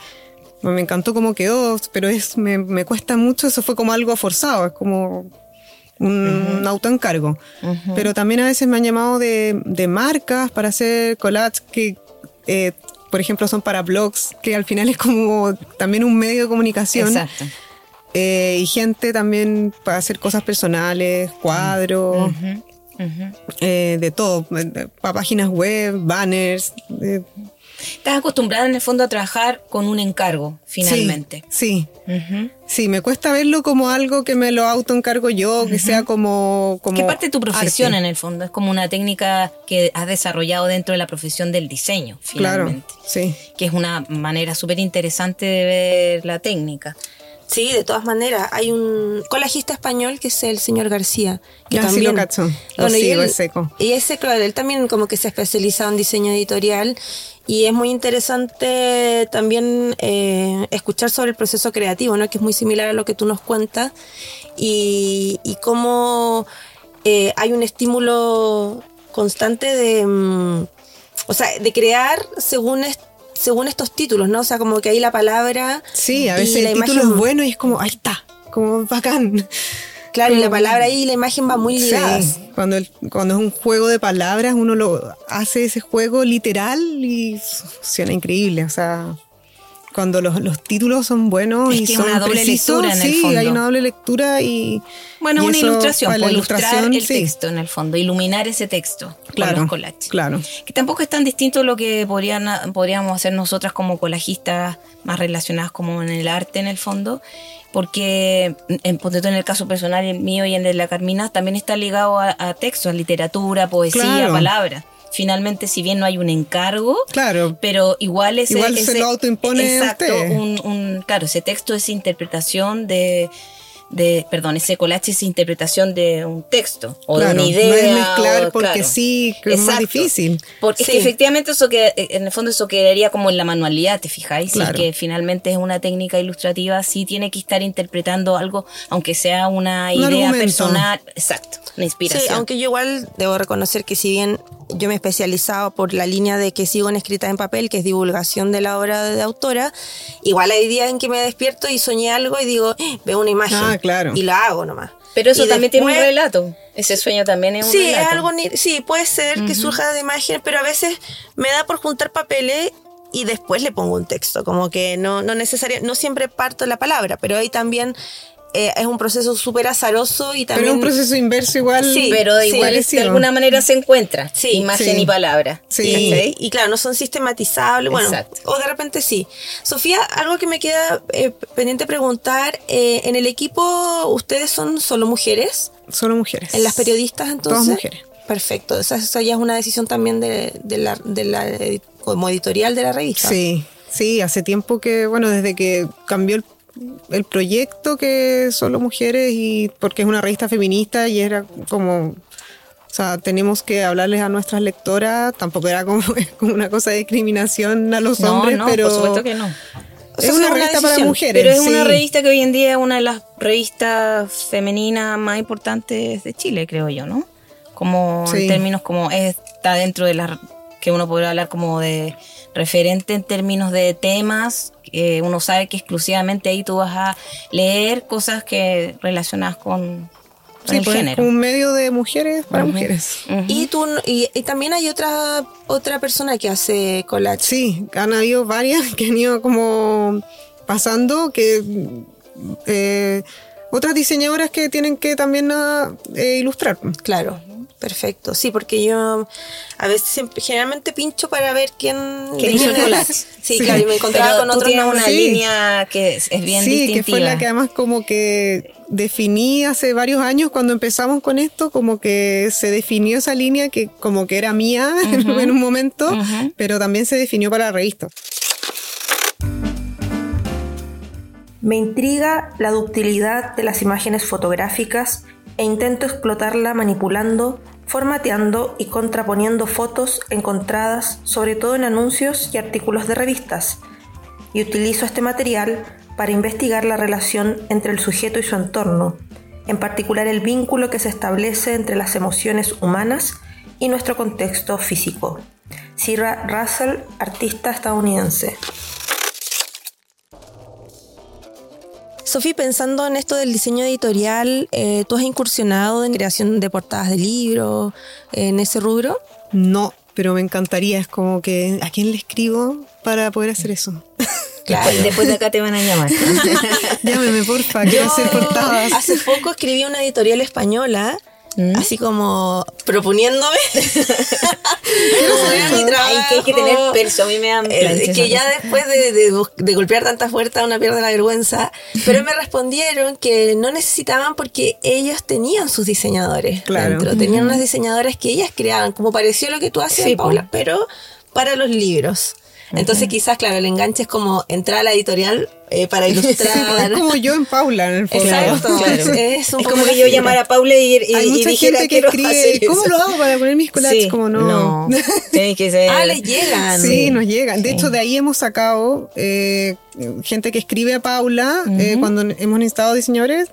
[SPEAKER 3] me encantó cómo quedó, pero es, me, me cuesta mucho, eso fue como algo forzado, es como un autoencargo. Pero también a veces me han llamado de, de marcas para hacer collages que, eh, por ejemplo, son para blogs, que al final es como también un medio de comunicación.
[SPEAKER 1] Exacto.
[SPEAKER 3] Eh, y gente también para hacer cosas personales, cuadros, eh, de todo, para páginas web, banners. eh,
[SPEAKER 1] Estás acostumbrada en el fondo a trabajar con un encargo, finalmente.
[SPEAKER 3] Sí, sí. Me cuesta verlo como algo que me lo autoencargo yo, que sea como, como.
[SPEAKER 1] Que parte de tu profesión
[SPEAKER 3] arte.
[SPEAKER 1] en el fondo, es como una técnica que has desarrollado dentro de la profesión del diseño,
[SPEAKER 3] Claro,
[SPEAKER 1] finalmente.
[SPEAKER 3] sí.
[SPEAKER 1] Que es una manera súper interesante de ver la técnica.
[SPEAKER 2] Sí, de todas maneras. Hay un colajista español que es el señor García. que
[SPEAKER 3] Ya, sí lo cacho. Lo
[SPEAKER 2] y
[SPEAKER 3] sigo,
[SPEAKER 2] él-
[SPEAKER 3] es seco.
[SPEAKER 2] Y ese, claro, él también como que se ha especializado en diseño editorial y es muy interesante también eh, escuchar sobre el proceso creativo, ¿no? Que es muy similar a lo que tú nos cuentas y, y cómo eh, hay un estímulo constante de, mm, o sea, de crear según est- según estos títulos, ¿no? O sea, como que ahí la palabra
[SPEAKER 3] Sí, a
[SPEAKER 2] y
[SPEAKER 3] veces
[SPEAKER 2] la
[SPEAKER 3] el título
[SPEAKER 2] imagen-
[SPEAKER 3] es bueno y es como, ahí está, como bacán.
[SPEAKER 2] Claro, y la palabra ahí y la imagen van muy ligadas.
[SPEAKER 3] Sí, cuando, el- cuando es un juego de palabras, uno lo hace ese juego literal y funciona increíble. O sea, cuando los, los títulos son buenos
[SPEAKER 1] Es
[SPEAKER 3] y
[SPEAKER 1] que
[SPEAKER 3] son
[SPEAKER 1] una doble
[SPEAKER 3] precisos,
[SPEAKER 1] lectura en el
[SPEAKER 3] sí,
[SPEAKER 1] fondo.
[SPEAKER 3] hay una doble lectura y.
[SPEAKER 1] Bueno,
[SPEAKER 3] y
[SPEAKER 1] una
[SPEAKER 3] eso
[SPEAKER 1] ilustración,
[SPEAKER 3] para la
[SPEAKER 1] pues, ilustrar
[SPEAKER 3] ilustración,
[SPEAKER 1] el
[SPEAKER 3] sí.
[SPEAKER 1] texto en el fondo, iluminar ese texto con
[SPEAKER 3] Claro,
[SPEAKER 1] los collages.
[SPEAKER 3] claro.
[SPEAKER 1] Que tampoco es tan distinto a lo que podrían, podríamos hacer nosotras como colajistas más relacionadas como en el arte en el fondo, porque en, en el caso personal el mío y en el de la Carmina también está ligado a, a textos, a literatura, poesía,
[SPEAKER 3] Claro.
[SPEAKER 1] palabras. Finalmente, si bien no hay un encargo,
[SPEAKER 3] Claro.
[SPEAKER 1] pero igual ese,
[SPEAKER 3] Igual se lo autoimpone
[SPEAKER 1] exacto, un, un- claro, ese texto es interpretación de, de, perdón, ese collage es interpretación de un texto o
[SPEAKER 3] Claro,
[SPEAKER 1] de
[SPEAKER 3] no
[SPEAKER 1] una
[SPEAKER 3] es
[SPEAKER 1] idea.
[SPEAKER 3] mezclar
[SPEAKER 1] o-
[SPEAKER 3] porque
[SPEAKER 1] claro.
[SPEAKER 3] sí, que es más difícil.
[SPEAKER 1] Porque es
[SPEAKER 2] Sí.
[SPEAKER 1] que efectivamente eso que en el fondo eso quedaría como en la manualidad, ¿te fijáis?
[SPEAKER 3] Claro.
[SPEAKER 1] Que finalmente es una técnica ilustrativa, sí tiene que estar interpretando algo, aunque sea una
[SPEAKER 3] Un
[SPEAKER 1] idea
[SPEAKER 3] argumento.
[SPEAKER 1] personal, exacto, una inspiración.
[SPEAKER 2] Sí, aunque yo igual debo reconocer que si bien yo me he especializado por la línea de que sigo en escrita en papel, que es divulgación de la obra de autora, igual hay días en que me despierto y soñé algo y digo, "Eh, veo una imagen
[SPEAKER 3] Ah, claro.
[SPEAKER 2] y la hago nomás.
[SPEAKER 1] Pero eso
[SPEAKER 2] Y
[SPEAKER 1] también tiene un relato. Ese sueño también es un
[SPEAKER 2] Sí,
[SPEAKER 1] relato.
[SPEAKER 2] es algo, ni- sí, puede ser que surja de imagen, pero a veces me da por juntar papeles y después le pongo un texto, como que no, no necesaria, no siempre parto la palabra, pero ahí también eh, es un proceso súper azaroso y
[SPEAKER 3] Pero
[SPEAKER 2] también...
[SPEAKER 3] es un proceso inverso igual.
[SPEAKER 2] Sí,
[SPEAKER 1] pero
[SPEAKER 2] sí,
[SPEAKER 1] igual de
[SPEAKER 3] parecido.
[SPEAKER 1] alguna manera se encuentra
[SPEAKER 2] Sí,
[SPEAKER 1] imagen
[SPEAKER 3] sí.
[SPEAKER 1] y palabra.
[SPEAKER 3] Sí.
[SPEAKER 2] Y, y claro, no son sistematizables, bueno,
[SPEAKER 1] Exacto.
[SPEAKER 2] o de repente sí. Sofía, algo que me queda eh, pendiente preguntar, eh, ¿en el equipo ustedes son solo mujeres?
[SPEAKER 3] Solo mujeres.
[SPEAKER 2] ¿En las periodistas entonces?
[SPEAKER 3] Todas mujeres.
[SPEAKER 2] Perfecto, esa, esa ya es una decisión también de, de la, de la edi- como editorial de la revista.
[SPEAKER 3] Sí, sí, hace tiempo que, bueno, desde que cambió el, el proyecto que solo mujeres y porque es una revista feminista y era como, o sea, tenemos que hablarles a nuestras lectoras, tampoco era como, como una cosa de discriminación a los
[SPEAKER 1] No,
[SPEAKER 3] hombres,
[SPEAKER 1] no,
[SPEAKER 3] pero
[SPEAKER 1] por supuesto que no.
[SPEAKER 2] O sea,
[SPEAKER 3] es una
[SPEAKER 2] una
[SPEAKER 3] revista para mujeres.
[SPEAKER 1] Pero es una revista que hoy en día es una de las revistas femeninas más importantes de Chile, creo yo, ¿no? Como
[SPEAKER 3] Sí.
[SPEAKER 1] en términos como está dentro de las que uno podría hablar como de referente en términos de temas, que uno sabe que exclusivamente ahí tú vas a leer cosas que relacionadas con, con
[SPEAKER 3] Sí,
[SPEAKER 1] el
[SPEAKER 3] pues,
[SPEAKER 1] género.
[SPEAKER 3] un medio de mujeres para mujeres.
[SPEAKER 2] Y, tú, y, y también hay otra otra persona que hace collage.
[SPEAKER 3] Sí, han habido varias que han ido como pasando que eh, otras diseñadoras que tienen que también ah, eh, ilustrar.
[SPEAKER 2] Claro, perfecto. Sí, porque yo a veces generalmente pincho para ver quién,
[SPEAKER 1] ¿Quién
[SPEAKER 2] de
[SPEAKER 1] hizo el collage?
[SPEAKER 2] Sí, claro, y me encontraba
[SPEAKER 1] Pero
[SPEAKER 2] con otros
[SPEAKER 1] tienes
[SPEAKER 2] nombres.
[SPEAKER 1] una
[SPEAKER 3] Sí.
[SPEAKER 1] línea que es, es bien
[SPEAKER 3] sí,
[SPEAKER 1] distintiva.
[SPEAKER 3] que fue la que además como que definí hace varios años cuando empezamos con esto, como que se definió esa línea que como que era mía en un momento, pero también se definió para la revista.
[SPEAKER 6] Me intriga la ductilidad de las imágenes fotográficas e intento explotarla manipulando, formateando y contraponiendo fotos encontradas sobre todo en anuncios y artículos de revistas. Y utilizo este material para investigar la relación entre el sujeto y su entorno, en particular el vínculo que se establece entre las emociones humanas y nuestro contexto físico. Sierra Russell, artista estadounidense.
[SPEAKER 2] Sofi, pensando en esto del diseño editorial, eh, ¿tú has incursionado en creación de portadas de libros, en ese rubro?
[SPEAKER 3] No, pero me encantaría. Es como que, ¿a quién le escribo para poder hacer eso?
[SPEAKER 1] Claro. Después, de acá te van a llamar.
[SPEAKER 3] Llámeme, porfa, quiero hacer portadas.
[SPEAKER 2] Hace poco escribí una editorial española ¿Mm? Así como proponiéndome.
[SPEAKER 1] Quiero que hay que tener perso, a mí me dan
[SPEAKER 2] eh, Que ya después de, golpear tantas puertas una pierde la vergüenza. Pero me respondieron que no necesitaban porque ellos tenían sus diseñadores claro. dentro. Tenían unas diseñadoras que ellas creaban, como pareció lo que tú haces, Paula, pero para los libros. Entonces quizás, claro, el enganche es como entrar a la editorial eh, para ilustrar.
[SPEAKER 3] es como yo en Paula, en el fondo.
[SPEAKER 2] Exacto. Claro.
[SPEAKER 1] Es, como que yo llamara a Paula y, y,
[SPEAKER 3] Hay mucha gente que escribe, ¿cómo lo hago para poner mis collages? como no.
[SPEAKER 1] no. Tiene que ser.
[SPEAKER 2] Ah, les llegan.
[SPEAKER 3] Sí, nos llegan. De hecho, de ahí hemos sacado eh, gente que escribe a Paula eh, cuando hemos necesitado diseñadores.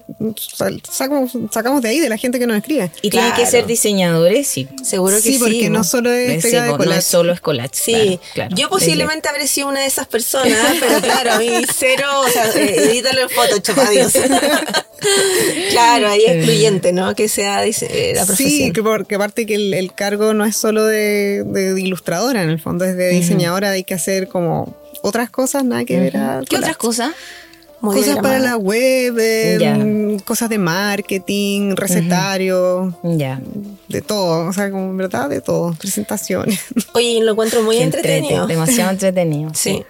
[SPEAKER 3] Sacamos, sacamos de ahí, de la gente que nos escribe.
[SPEAKER 1] Y tienen que ser diseñadores, sí.
[SPEAKER 2] Seguro que sí.
[SPEAKER 3] Sí, porque no solo es de
[SPEAKER 1] No es solo es collage.
[SPEAKER 2] Sí.
[SPEAKER 1] Claro,
[SPEAKER 2] yo posiblemente habré sido una de esas personas, pero claro, a mí cero o sea, eh, edítalo en Photoshop, adiós. claro, ahí es excluyente, ¿no? Que sea eh, la profesión.
[SPEAKER 3] Sí, que porque aparte que el, cargo no es solo de, ilustradora, en el fondo es de diseñadora, hay que hacer como otras cosas, nada que ver a
[SPEAKER 1] ¿Qué otras cosas?
[SPEAKER 3] cosas para la web, cosas de marketing, recetario,
[SPEAKER 1] ya
[SPEAKER 3] de todo, o sea, como en verdad de todo, presentaciones.
[SPEAKER 2] Oye, lo encuentro muy entretenido.
[SPEAKER 1] demasiado entretenido.
[SPEAKER 2] sí.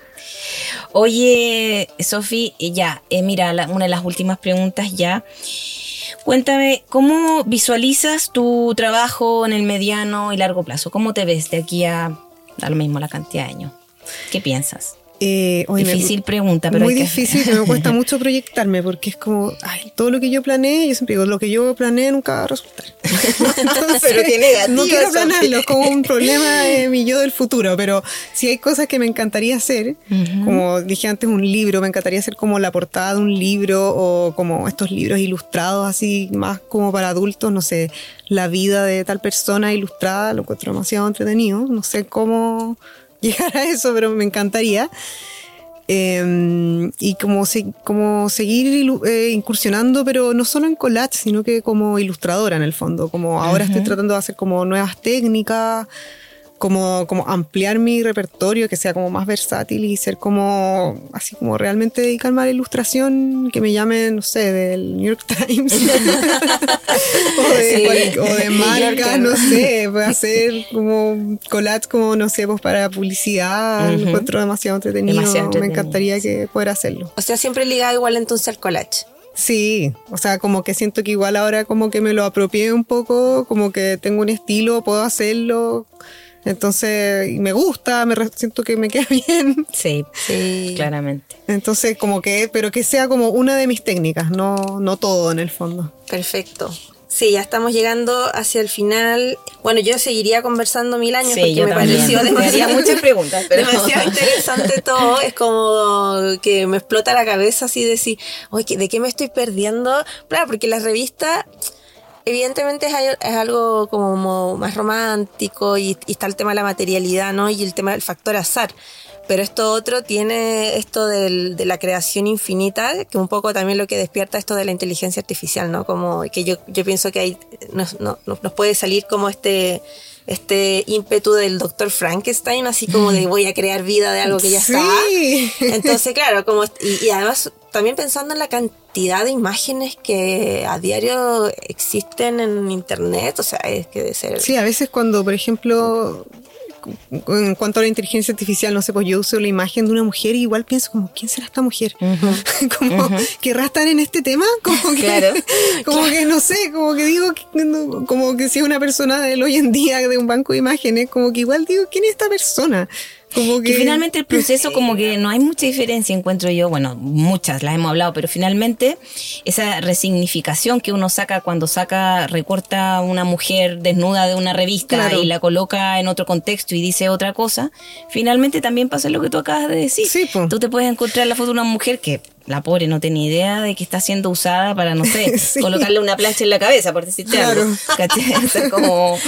[SPEAKER 1] Oye, Sofi, ya, eh, mira, una de las últimas preguntas ya. Cuéntame, ¿cómo visualizas tu trabajo en el mediano y largo plazo? ¿Cómo te ves de aquí a, a lo mismo la cantidad de años? ¿Qué piensas?
[SPEAKER 3] Eh,
[SPEAKER 1] difícil pregunta, pero
[SPEAKER 3] muy difícil, me cuesta mucho proyectarme porque es como, ay, todo lo que yo planeé, yo siempre digo, lo que yo planeé nunca va a resultar.
[SPEAKER 1] pero qué negativo.
[SPEAKER 3] No quiero planearlo, es como un problema de mi yo del futuro, pero si hay cosas que me encantaría hacer, como dije antes, un libro, me encantaría hacer como la portada de un libro o como estos libros ilustrados así, más como para adultos, no sé, la vida de tal persona ilustrada, lo encuentro demasiado entretenido, no sé cómo llegar a eso, pero me encantaría. Em, y como, como seguir eh, incursionando, pero no solo en collage, sino que como ilustradora en el fondo. Como ahora estoy tratando de hacer como nuevas técnicas, como, como ampliar mi repertorio, que sea como más versátil y ser como, así como realmente dedicarme a la ilustración, que me llamen, no sé, del New York Times o, de, marca, no sé, hacer como collage como, no sé, pues para publicidad, lo encuentro demasiado entretenido. me encantaría que poder hacerlo.
[SPEAKER 2] O sea, siempre ligado igual entonces al collage.
[SPEAKER 3] Sí, o sea, como que siento que igual ahora como que me lo apropié un poco, como que tengo un estilo, puedo hacerlo entonces, me gusta, me siento que me queda bien.
[SPEAKER 1] Sí, sí, claramente.
[SPEAKER 3] Entonces, como que, pero que sea como una de mis técnicas, no, no todo en el fondo.
[SPEAKER 2] Perfecto. Sí, ya estamos llegando hacia el final. Bueno, yo seguiría conversando mil años porque me pareció demasiado,
[SPEAKER 1] muchas preguntas,
[SPEAKER 2] demasiado interesante todo. Es como que me explota la cabeza así de decir, oye, ¿de qué me estoy perdiendo? Claro, porque la revista evidentemente es, algo como más romántico y, está el tema de la materialidad, ¿no? Y el tema del factor azar. Pero esto otro tiene esto de la creación infinita, que un poco también lo que despierta esto de la inteligencia artificial, ¿no? Como que yo, yo pienso que ahí nos, nos puede salir como este este ímpetu del doctor Frankenstein, así como de voy a crear vida de algo que ya está. Entonces, claro, como y, además también pensando en la cantidad de imágenes que a diario existen en internet, o sea, es que de ser.
[SPEAKER 3] Sí, a veces cuando, por ejemplo, en cuanto a la inteligencia artificial, no sé, pues yo uso la imagen de una mujer y igual pienso como, ¿quién será esta mujer? como, ¿querrá estar en este tema? Como que, claro. como que no sé, como que digo, como que si es una persona del hoy en día de un banco de imágenes, como que igual digo, ¿quién es esta persona?
[SPEAKER 1] Como que... finalmente el proceso como que no hay mucha diferencia, encuentro yo, bueno, muchas las hemos hablado, pero finalmente esa resignificación que uno saca cuando saca, recorta una mujer desnuda de una revista y la coloca en otro contexto y dice otra cosa, finalmente también pasa lo que tú acabas de decir.
[SPEAKER 3] Sí,
[SPEAKER 1] Tú te puedes encontrar la foto de una mujer que la pobre no tiene idea de que está siendo usada para, no sé, colocarle una plancha en la cabeza, por decirte algo. como,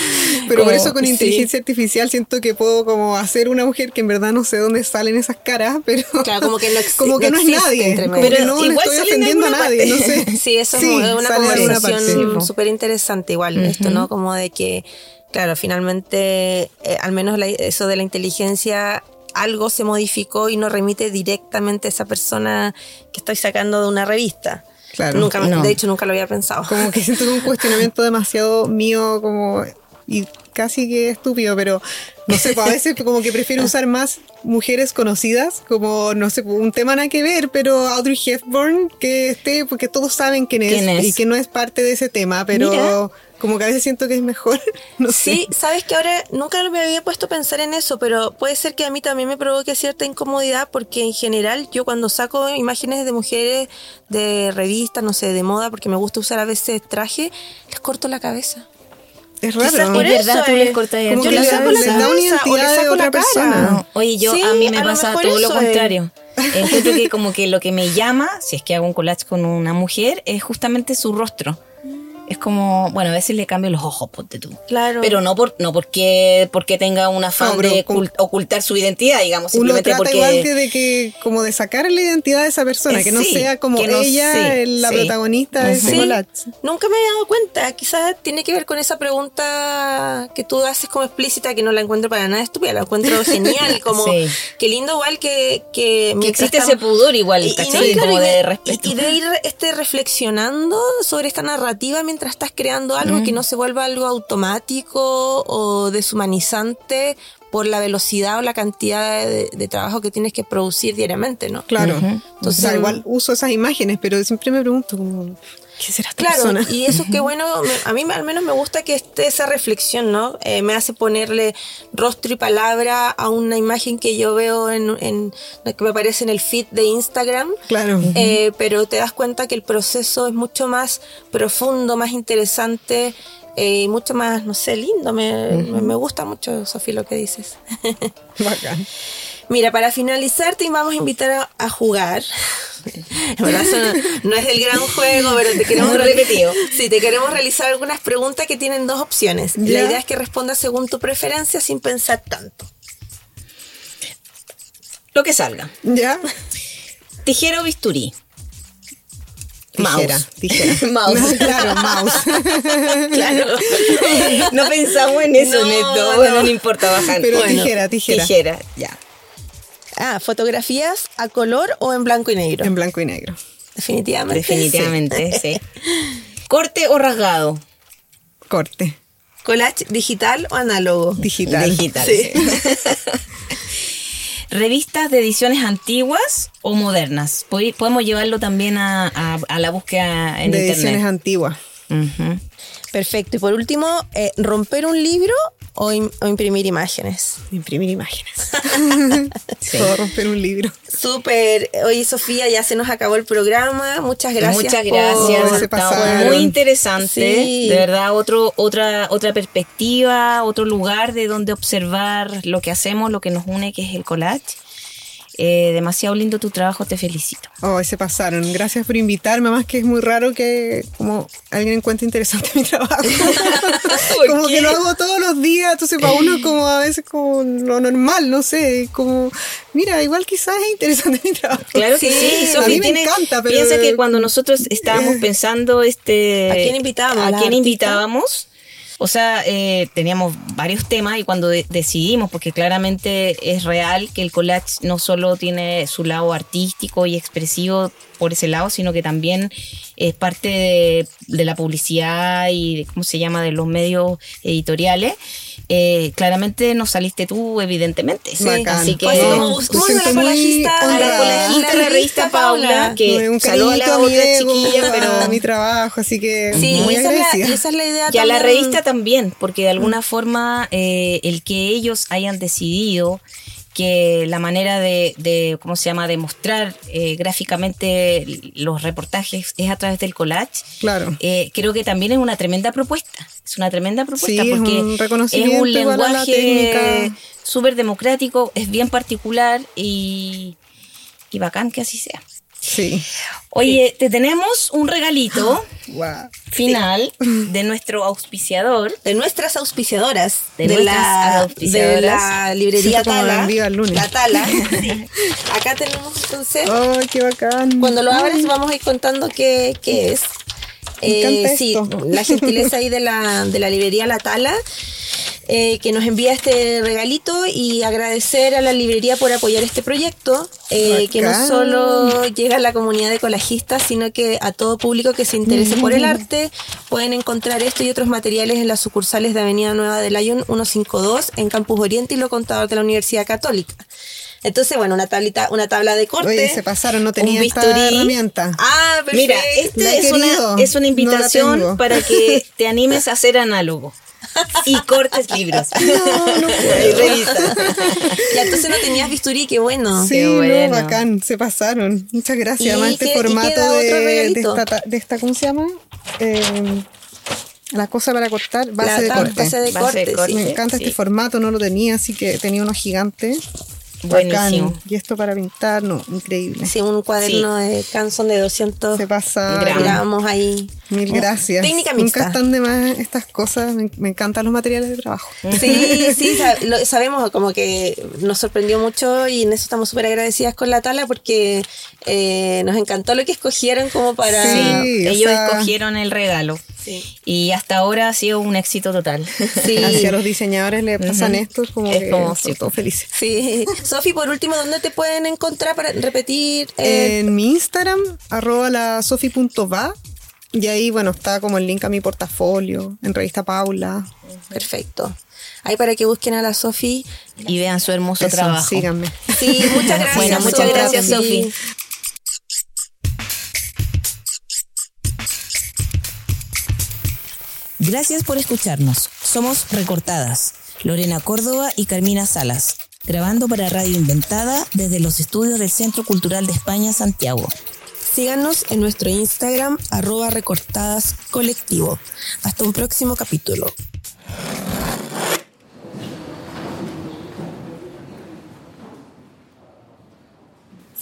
[SPEAKER 3] Pero por eso con
[SPEAKER 1] sí.
[SPEAKER 3] inteligencia artificial siento que puedo como hacer una mujer que en verdad no sé dónde salen esas caras, pero
[SPEAKER 2] Claro, como que no
[SPEAKER 3] como que
[SPEAKER 2] no
[SPEAKER 3] no, es nadie,
[SPEAKER 2] entre
[SPEAKER 3] como
[SPEAKER 2] medio.
[SPEAKER 3] que no le
[SPEAKER 1] Igual
[SPEAKER 3] estoy ofendiendo a nadie, no sé.
[SPEAKER 2] Sí, eso
[SPEAKER 3] Sí,
[SPEAKER 2] es una conversación súper interesante igual, esto, ¿no? Como de que, claro, finalmente, eh, al menos la- eso de la inteligencia, algo se modificó y no remite directamente a esa persona que estoy sacando de una revista.
[SPEAKER 3] Claro.
[SPEAKER 2] Nunca,
[SPEAKER 1] No.
[SPEAKER 2] De hecho, nunca lo había pensado.
[SPEAKER 3] Como que siento un cuestionamiento demasiado mío, como y casi que estúpido, pero no sé, pues a veces como que prefiero usar más mujeres conocidas, como no sé, un tema nada que ver, pero Audrey Hepburn que esté, porque todos saben quién es,
[SPEAKER 1] ¿Quién es?
[SPEAKER 3] y que no es parte de ese tema, pero
[SPEAKER 2] Mira.
[SPEAKER 3] como que a veces siento que es mejor, no
[SPEAKER 2] Sí,
[SPEAKER 3] sé.
[SPEAKER 2] sabes que ahora nunca me había puesto a pensar en eso, pero puede ser que a mí también me provoque cierta incomodidad porque en general yo cuando saco imágenes de mujeres de revistas, no sé, de moda, porque me gusta usar a veces traje, les corto la cabeza.
[SPEAKER 3] Es
[SPEAKER 2] Quizás
[SPEAKER 3] raro.
[SPEAKER 2] por
[SPEAKER 1] Es verdad,
[SPEAKER 2] eso
[SPEAKER 1] tú les
[SPEAKER 2] es.
[SPEAKER 1] cortas el-
[SPEAKER 3] Como
[SPEAKER 2] Yo
[SPEAKER 3] que
[SPEAKER 2] le saco la
[SPEAKER 3] le da una identidad de otra persona.
[SPEAKER 1] No, oye, yo
[SPEAKER 2] Sí,
[SPEAKER 1] a mí me
[SPEAKER 2] a
[SPEAKER 1] pasa todo lo
[SPEAKER 2] es.
[SPEAKER 1] contrario. Encuentro que como que lo que me llama, si es que hago un collage con una mujer, es justamente su rostro. Es como, bueno, a veces le cambio los ojos, ponte tú.
[SPEAKER 2] Claro.
[SPEAKER 1] Pero no por no porque porque tenga un afán
[SPEAKER 3] No,
[SPEAKER 1] de ocultar su identidad, digamos,
[SPEAKER 3] Uno
[SPEAKER 1] simplemente
[SPEAKER 3] trata
[SPEAKER 1] porque
[SPEAKER 3] igual que de que como de sacar la identidad de esa persona,
[SPEAKER 1] Eh,
[SPEAKER 3] que no
[SPEAKER 1] sí,
[SPEAKER 3] sea como
[SPEAKER 1] no-
[SPEAKER 3] ella
[SPEAKER 1] sí,
[SPEAKER 3] la
[SPEAKER 1] sí.
[SPEAKER 3] protagonista de ese
[SPEAKER 2] nunca me había dado cuenta. Quizás tiene que ver con esa pregunta que tú haces como explícita, que no la encuentro para nada estúpida, la encuentro genial. Como,
[SPEAKER 1] Sí.
[SPEAKER 2] qué lindo igual que... Que,
[SPEAKER 1] existe ese pudor igual,
[SPEAKER 2] Y- y
[SPEAKER 1] ¿cachai?
[SPEAKER 2] no, claro,
[SPEAKER 1] como
[SPEAKER 2] y
[SPEAKER 1] de respeto.
[SPEAKER 2] Y, y de ir este, reflexionando sobre esta narrativa mientras estás creando algo
[SPEAKER 1] Mm.
[SPEAKER 2] que no se vuelva algo automático o deshumanizante por la velocidad o la cantidad de, de trabajo que tienes que producir diariamente, ¿no?
[SPEAKER 3] Claro.
[SPEAKER 2] Entonces-
[SPEAKER 3] o sea, igual uso esas imágenes, pero siempre me pregunto como, ¿qué será esta
[SPEAKER 2] Claro,
[SPEAKER 3] persona?
[SPEAKER 2] y eso es que bueno, me- a mí al menos me gusta que esté esa reflexión, ¿no? Eh, me hace ponerle rostro y palabra a una imagen que yo veo en, en que me aparece en el feed de Instagram.
[SPEAKER 3] Claro.
[SPEAKER 2] Eh, pero te das cuenta que el proceso es mucho más profundo, más interesante eh, y mucho más, no sé, lindo. Me, me- me gusta mucho, Sofía, lo que dices.
[SPEAKER 3] Bacán.
[SPEAKER 2] Mira, para finalizar te vamos a invitar a, a jugar. En verdad eso no, no es el gran juego, pero te queremos
[SPEAKER 1] repetido.
[SPEAKER 2] Sí, te queremos realizar algunas preguntas que tienen dos opciones. La idea es que respondas según tu preferencia sin pensar tanto.
[SPEAKER 1] Lo que salga.
[SPEAKER 3] ¿Ya?
[SPEAKER 1] Tijera o bisturí.
[SPEAKER 3] Tijera,
[SPEAKER 1] Mouse.
[SPEAKER 3] tijera.
[SPEAKER 1] Mouse.
[SPEAKER 3] No, claro, mouse.
[SPEAKER 1] Claro. No pensamos en eso,
[SPEAKER 2] No,
[SPEAKER 1] Neto. Bueno,
[SPEAKER 2] no.
[SPEAKER 1] no importa bajar.
[SPEAKER 3] Pero
[SPEAKER 1] Bueno,
[SPEAKER 3] tijera, tijera.
[SPEAKER 1] Tijera, ya.
[SPEAKER 2] Ah, ¿fotografías a color o en blanco y negro?
[SPEAKER 3] En blanco y negro.
[SPEAKER 2] Definitivamente.
[SPEAKER 1] Definitivamente, sí. ¿Corte o rasgado?
[SPEAKER 3] Corte.
[SPEAKER 2] ¿Collage digital o análogo?
[SPEAKER 3] Digital.
[SPEAKER 1] Digital.
[SPEAKER 2] Sí.
[SPEAKER 1] sí. ¿Revistas de ediciones antiguas o modernas? Pod- Podemos llevarlo también a, a- a la búsqueda en
[SPEAKER 3] de ediciones
[SPEAKER 1] internet.
[SPEAKER 3] antiguas.
[SPEAKER 1] Ujú.
[SPEAKER 2] Perfecto. Y por último, eh, ¿romper un libro o, im- o imprimir imágenes?
[SPEAKER 3] Imprimir imágenes.
[SPEAKER 1] Sí.
[SPEAKER 3] Puedo romper un libro.
[SPEAKER 2] Súper. Oye, Sofía, ya se nos acabó el programa. Muchas gracias.
[SPEAKER 1] Muchas
[SPEAKER 2] por-
[SPEAKER 1] gracias. muy interesante.
[SPEAKER 2] Sí.
[SPEAKER 1] De verdad, otro, otra, otra perspectiva, otro lugar de donde observar lo que hacemos, lo que nos une, que es el collage. Eh, demasiado lindo tu trabajo, te felicito.
[SPEAKER 3] Oh, se pasaron. Gracias por invitarme. Además que es muy raro que como alguien encuentre interesante mi trabajo. como que lo hago todos los días. Entonces para uno como a veces como lo normal, no sé. Como, mira, igual quizás es interesante mi trabajo.
[SPEAKER 1] Claro que sí,
[SPEAKER 3] a
[SPEAKER 1] Sofi,
[SPEAKER 3] mí me
[SPEAKER 1] tiene-
[SPEAKER 3] encanta, pero...
[SPEAKER 1] Piensa que cuando nosotros estábamos pensando este
[SPEAKER 2] ¿A quién invitábamos?
[SPEAKER 1] a
[SPEAKER 2] ¿La
[SPEAKER 1] quién
[SPEAKER 2] artista?
[SPEAKER 1] invitábamos, o sea, eh, teníamos varios temas y cuando de- decidimos, porque claramente es real que el collage no solo tiene su lado artístico y expresivo por ese lado, sino que también es parte de, de la publicidad y de, ¿cómo se llama?, de los medios editoriales. Eh, claramente nos saliste tú, evidentemente.
[SPEAKER 3] Sí.
[SPEAKER 1] Así que...
[SPEAKER 3] No,
[SPEAKER 2] ¿cómo,
[SPEAKER 3] me
[SPEAKER 2] cómo se llama
[SPEAKER 3] siento
[SPEAKER 2] la
[SPEAKER 3] muy
[SPEAKER 1] revista Paula, que
[SPEAKER 3] un
[SPEAKER 1] a la otra
[SPEAKER 3] ego,
[SPEAKER 1] chiquilla,
[SPEAKER 3] a
[SPEAKER 1] pero
[SPEAKER 3] mi trabajo, así que
[SPEAKER 2] Sí,
[SPEAKER 3] muy
[SPEAKER 2] esa, es la, esa es la idea
[SPEAKER 1] y a la revista también, porque de alguna forma eh, el que ellos hayan decidido que la manera de, de, ¿cómo se llama?, de mostrar eh, gráficamente los reportajes es a través del collage.
[SPEAKER 3] Claro.
[SPEAKER 1] Eh, creo que también es una tremenda propuesta. Es una tremenda propuesta
[SPEAKER 3] Sí, es
[SPEAKER 1] porque
[SPEAKER 3] un reconocimiento
[SPEAKER 1] es un lenguaje súper democrático, es bien particular y, y bacán que así sea.
[SPEAKER 3] Sí.
[SPEAKER 1] Oye, te tenemos un regalito
[SPEAKER 3] Wow.
[SPEAKER 1] final de nuestro auspiciador.
[SPEAKER 2] De nuestras auspiciadoras.
[SPEAKER 1] De
[SPEAKER 2] De,
[SPEAKER 1] nuestras
[SPEAKER 2] la,
[SPEAKER 1] auspiciadoras.
[SPEAKER 2] de la librería Tala. La Tala. Sí. Acá tenemos entonces.
[SPEAKER 3] ¡Ay, qué bacán!
[SPEAKER 2] Cuando lo abres vamos a ir contando qué, qué es.
[SPEAKER 3] Encanta
[SPEAKER 2] sí, la gentileza ahí de la, de la librería La Tala, eh, que nos envía este regalito y agradecer a la librería por apoyar este proyecto, eh, que no solo llega a la comunidad de colajistas, sino que a todo público que se interese por el arte. Pueden encontrar esto y otros materiales en las sucursales de Avenida Nueva de Lyon 152 en Campus Oriente y lo contador de la Universidad Católica. Entonces, bueno, una tablita, una tabla de corte.
[SPEAKER 3] Oye, se pasaron, no
[SPEAKER 1] un
[SPEAKER 3] tenía esta herramienta.
[SPEAKER 2] Ah, perfecto.
[SPEAKER 1] Mira, este es una, es una
[SPEAKER 3] no
[SPEAKER 1] invitación para que te animes a ser análogo y cortes libros.
[SPEAKER 3] No, no
[SPEAKER 1] Y revisa.
[SPEAKER 2] Ya entonces no tenías bisturí, qué bueno.
[SPEAKER 3] Sí,
[SPEAKER 1] Qué
[SPEAKER 3] no,
[SPEAKER 1] bueno.
[SPEAKER 3] bacán, se pasaron. Muchas gracias.
[SPEAKER 2] Y
[SPEAKER 3] Además, este
[SPEAKER 2] y
[SPEAKER 3] formato de, de, esta, ta- de esta, ¿cómo se llama? Eh, la cosa para cortar, base
[SPEAKER 2] La
[SPEAKER 3] de corte.
[SPEAKER 2] base de
[SPEAKER 1] Base
[SPEAKER 2] corte,
[SPEAKER 1] de corte.
[SPEAKER 2] sí.
[SPEAKER 3] Me encanta
[SPEAKER 1] Sí.
[SPEAKER 3] este formato, no lo tenía, así que tenía uno gigante.
[SPEAKER 1] Buenísimo.
[SPEAKER 3] Bacán. Y esto para pintar, no, increíble.
[SPEAKER 2] Sí, un cuaderno de canson de 200
[SPEAKER 3] Se pasa.
[SPEAKER 1] Gramos.
[SPEAKER 2] ahí.
[SPEAKER 3] Mil gracias.
[SPEAKER 2] Técnica
[SPEAKER 3] Nunca están de más estas cosas. Me, me encantan los materiales de trabajo.
[SPEAKER 2] Sí, sí, lo- sabemos como que nos sorprendió mucho y en eso estamos súper agradecidas con la tala porque eh, nos encantó lo que escogieron como para...
[SPEAKER 3] Sí, o
[SPEAKER 1] Ellos
[SPEAKER 3] sea-
[SPEAKER 1] escogieron el regalo.
[SPEAKER 2] Sí.
[SPEAKER 1] Y hasta ahora ha sido un éxito total.
[SPEAKER 2] Sí.
[SPEAKER 3] Hacia los diseñadores le pasan esto, es como
[SPEAKER 1] Es
[SPEAKER 3] que
[SPEAKER 1] como,
[SPEAKER 3] son
[SPEAKER 1] sí,
[SPEAKER 3] felices.
[SPEAKER 2] Sí. Sofi, por último, ¿dónde te pueden encontrar para repetir? eh,
[SPEAKER 3] En mi Instagram, arroba la sofi.va. Y ahí, bueno, está como el link a mi portafolio, en revista Paula.
[SPEAKER 2] Perfecto. Ahí para que busquen a la Sofi.
[SPEAKER 1] Y vean su hermoso
[SPEAKER 3] Eso,
[SPEAKER 1] trabajo.
[SPEAKER 3] síganme.
[SPEAKER 2] Sí, muchas gracias.
[SPEAKER 1] Bueno, muchas gracias, Sofi. Gracias por escucharnos. Somos Recortadas, Lorena Córdoba y Carmina Salas, grabando para Radio Inventada desde los estudios del Centro Cultural de España, Santiago.
[SPEAKER 2] Síganos en nuestro Instagram, arroba recortadas colectivo. Hasta un próximo capítulo.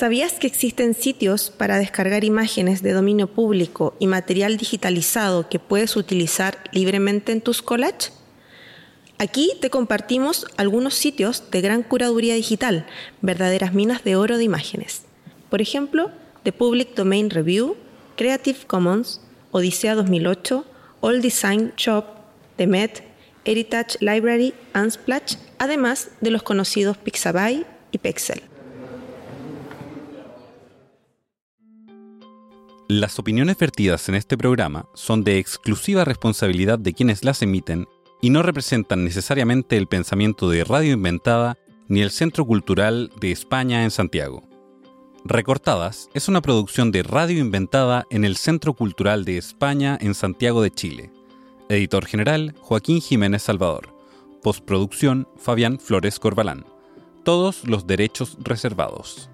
[SPEAKER 2] ¿Sabías que existen sitios para descargar imágenes de dominio público y material digitalizado que puedes utilizar libremente en tus collages? Aquí te compartimos algunos sitios de gran curaduría digital, verdaderas minas de oro de imágenes. Por ejemplo, The Public Domain Review, Creative Commons, Odisea 2008, All Design Shop, The Met, Heritage Library, Unsplash, además de los conocidos Pixabay y Pexel.
[SPEAKER 7] Las opiniones vertidas en este programa son de exclusiva responsabilidad de quienes las emiten y no representan necesariamente el pensamiento de Radio Inventada ni el Centro Cultural de España en Santiago. Recortadas es una producción de Radio Inventada en el Centro Cultural de España en Santiago de Chile. Editor general Joaquín Jiménez Salvador. Postproducción Fabián Flores Corbalán. Todos los derechos reservados.